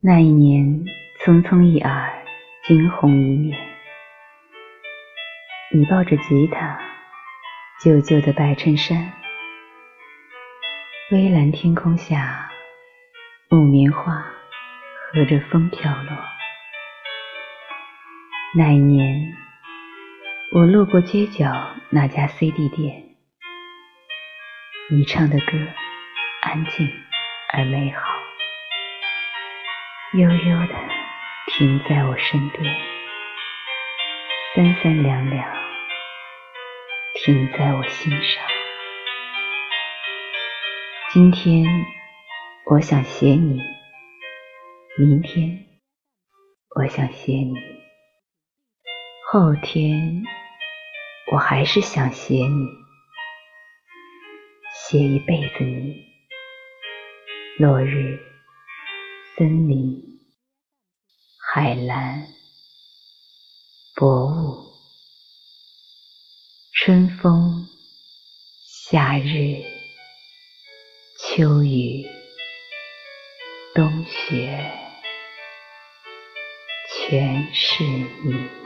那一年，匆匆一耳，惊鸿一面。你抱着吉他，旧旧的白衬衫，微蓝天空下，木棉花和着风飘落。那一年，我路过街角那家 CD 店，你唱的歌安静而美好。悠悠的停在我身边，三三两两停在我心上。今天我想写你，明天我想写你，后天我还是想写你，写一辈子你，落日。森林、海蓝、薄雾、春风、夏日、秋雨、冬雪，全是你。